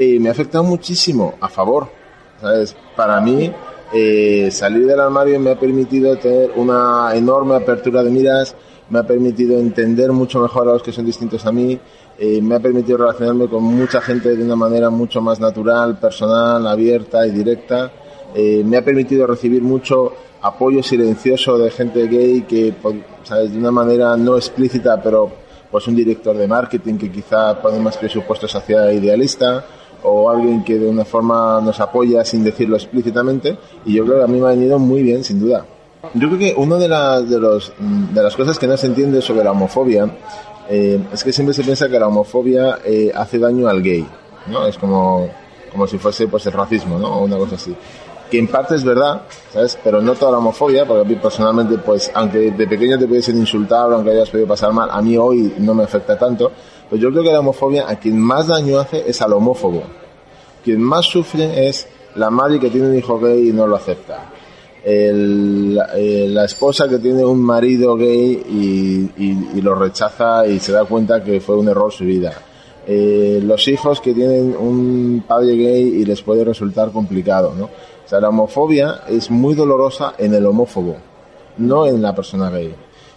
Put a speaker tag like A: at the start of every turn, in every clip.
A: eh, me ha afectado muchísimo a favor. ¿sabes? Para mí, eh, salir del armario me ha permitido tener una enorme apertura de miras, me ha permitido entender mucho mejor a los que son distintos a mí, eh, me ha permitido relacionarme con mucha gente de una manera mucho más natural, personal, abierta y directa. Eh, me ha permitido recibir mucho apoyo silencioso de gente gay que, ¿sabes? de una manera no explícita, pero pues un director de marketing que quizá pone más presupuestos hacia idealista o alguien que de una forma nos apoya sin decirlo explícitamente y yo creo que a mí me ha venido muy bien sin duda. Yo creo que una de las, de, los, de las cosas que no se entiende sobre la homofobia eh, es que siempre se piensa que la homofobia eh, hace daño al gay, ¿no? Es como, como si fuese pues el racismo, ¿no? O una cosa así. Que en parte es verdad, ¿sabes? Pero no toda la homofobia, porque a mí personalmente, pues, aunque de pequeño te pudiesen insultar, aunque hayas podido pasar mal, a mí hoy no me afecta tanto. Pues yo creo que la homofobia a quien más daño hace es al homófobo. Quien más sufre es la madre que tiene un hijo gay y no lo acepta el, eh, la esposa que tiene un marido gay y, y, lo rechaza y se da cuenta que fue un error su vida. Eh, los hijos que tienen un padre gay y les puede resultar complicado, ¿no? O sea, la homofobia es muy dolorosa en el homófobo, no en la persona gay.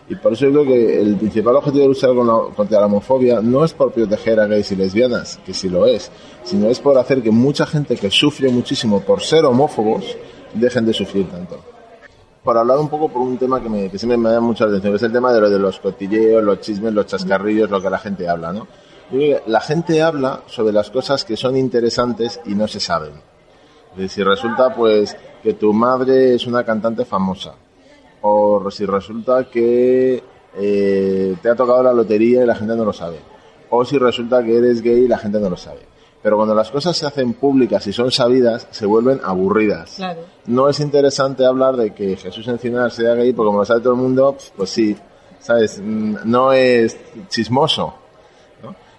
A: Y por eso yo creo que el principal objetivo de luchar contra la homofobia no es por proteger a gays y lesbianas, que sí lo es, sino es por hacer que mucha gente que sufre muchísimo por ser homófobos dejen de sufrir tanto. Por hablar un poco por un tema que, me, que siempre me da mucha atención, que es el tema de lo de los cotilleos, los chismes, los chascarrillos, lo que la gente habla, ¿no? La gente habla sobre las cosas que son interesantes y no se saben. si resulta pues que tu madre es una cantante famosa, o si resulta que eh, te ha tocado la lotería y la gente no lo sabe, o si resulta que eres gay y la gente no lo sabe. Pero cuando las cosas se hacen públicas y son sabidas, se vuelven aburridas. No es interesante hablar de que Jesús Encinar sea gay, porque como lo sabe todo el mundo, pues sí, ¿sabes? Mm, no es chismoso.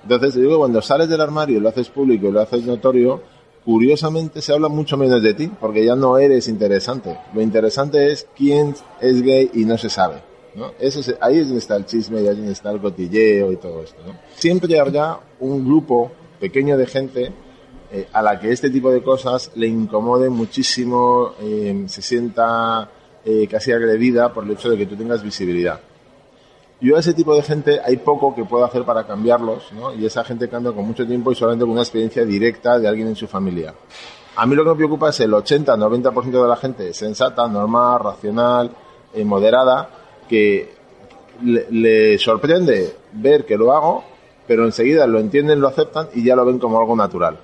A: Entonces, digo, cuando sales del armario lo haces público y lo haces notorio, curiosamente se habla mucho menos de ti, porque ya no eres interesante. Lo interesante es quién es gay y no se sabe. ¿no? Eso ahí es donde está el chisme y ahí es donde está el cotilleo y todo esto. ¿no? Siempre habrá un grupo pequeño de gente eh, a la que este tipo de cosas le incomode muchísimo, eh, se sienta eh, casi agredida por el hecho de que tú tengas visibilidad. Yo a ese tipo de gente hay poco que puedo hacer para cambiarlos, ¿no? Y esa gente cambia con mucho tiempo y solamente con una experiencia directa de alguien en su familia. A mí lo que me preocupa es el 80-90% de la gente sensata, normal, racional, moderada, que le sorprende ver que lo hago pero enseguida lo entienden, lo aceptan y ya lo ven como algo natural.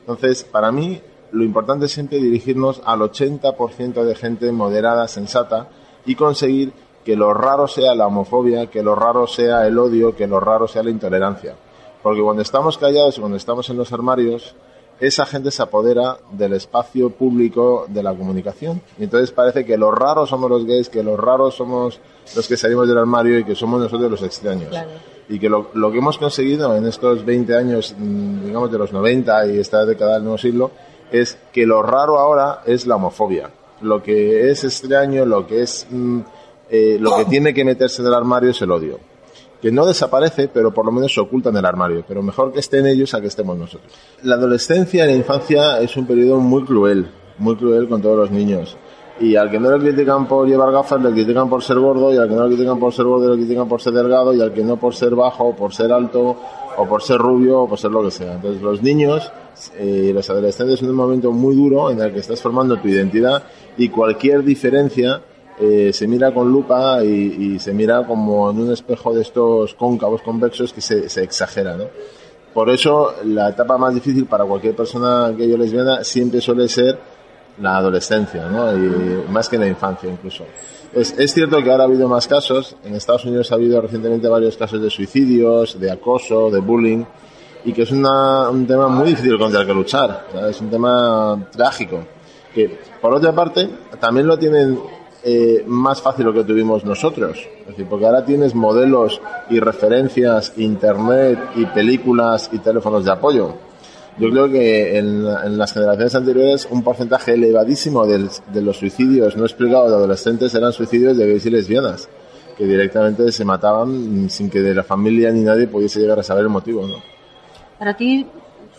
A: Entonces, para mí, lo importante es siempre dirigirnos al 80% de gente moderada, sensata y conseguir que lo raro sea la homofobia, que lo raro sea el odio, que lo raro sea la intolerancia. Porque cuando estamos callados y cuando estamos en los armarios, esa gente se apodera del espacio público de la comunicación. Y entonces parece que los raros somos los gays, que los raros somos los que salimos del armario y que somos nosotros los extraños. Y que lo, lo, que hemos conseguido en estos 20 años, mm, digamos de los 90 y esta década del nuevo siglo, es que lo raro ahora es la homofobia. Lo que es extraño, lo que es, mm, eh, lo que tiene que meterse en el armario es el odio que no desaparece, pero por lo menos se oculta en el armario. Pero mejor que estén ellos a que estemos nosotros. La adolescencia y la infancia es un periodo muy cruel, muy cruel con todos los niños. Y al que no le critican por llevar gafas, le critican por ser gordo, y al que no le critican por ser gordo, le critican por ser delgado, y al que no por ser bajo, por ser alto, o por ser rubio, o por ser lo que sea. Entonces los niños eh, y los adolescentes es un momento muy duro en el que estás formando tu identidad y cualquier diferencia eh, se mira con lupa y, se mira como en un espejo de estos cóncavos convexos que se, se exagera, ¿no? Por eso la etapa más difícil para cualquier persona que yo lesbiana siempre suele ser la adolescencia, ¿no? Y más que la infancia incluso. Es, es, cierto que ahora ha habido más casos. En Estados Unidos ha habido recientemente varios casos de suicidios, de acoso, de bullying, y que es una, un tema muy difícil contra el que luchar. Es un tema trágico. Que, por otra parte, también lo tienen eh, más fácil lo que tuvimos nosotros. Es decir, porque ahora tienes modelos y referencias, internet y películas y teléfonos de apoyo. Yo creo que en, las generaciones anteriores un porcentaje elevadísimo de, los suicidios no explicados de adolescentes eran suicidios de gays y lesbianas, que directamente se mataban sin que de la familia ni nadie pudiese llegar a saber el motivo. ¿no?
B: Para ti,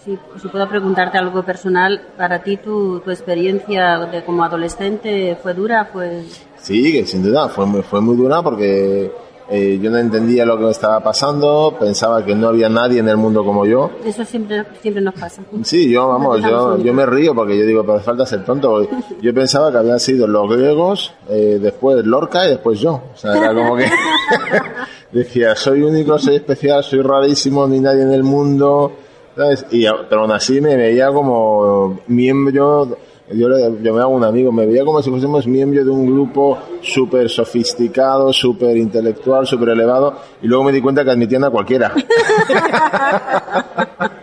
B: si, si puedo preguntarte algo personal, para ti tu, tu experiencia de como adolescente fue dura, fue...
A: Sí, que sin duda, fue muy, fue muy dura porque eh, yo no entendía lo que me estaba pasando, pensaba que no había nadie en el mundo como yo.
B: Eso siempre, siempre nos pasa.
A: Sí, yo, vamos, yo, yo me río porque yo digo, pero falta ser tonto. Yo pensaba que habían sido los griegos, eh, después Lorca y después yo. O sea, era como que decía, soy único, soy especial, soy rarísimo, ni nadie en el mundo. Y, pero aún así me veía como miembro yo, yo me hago un amigo, me veía como si fuésemos miembros de un grupo súper sofisticado, súper intelectual, súper elevado, y luego me di cuenta que admitían a cualquiera.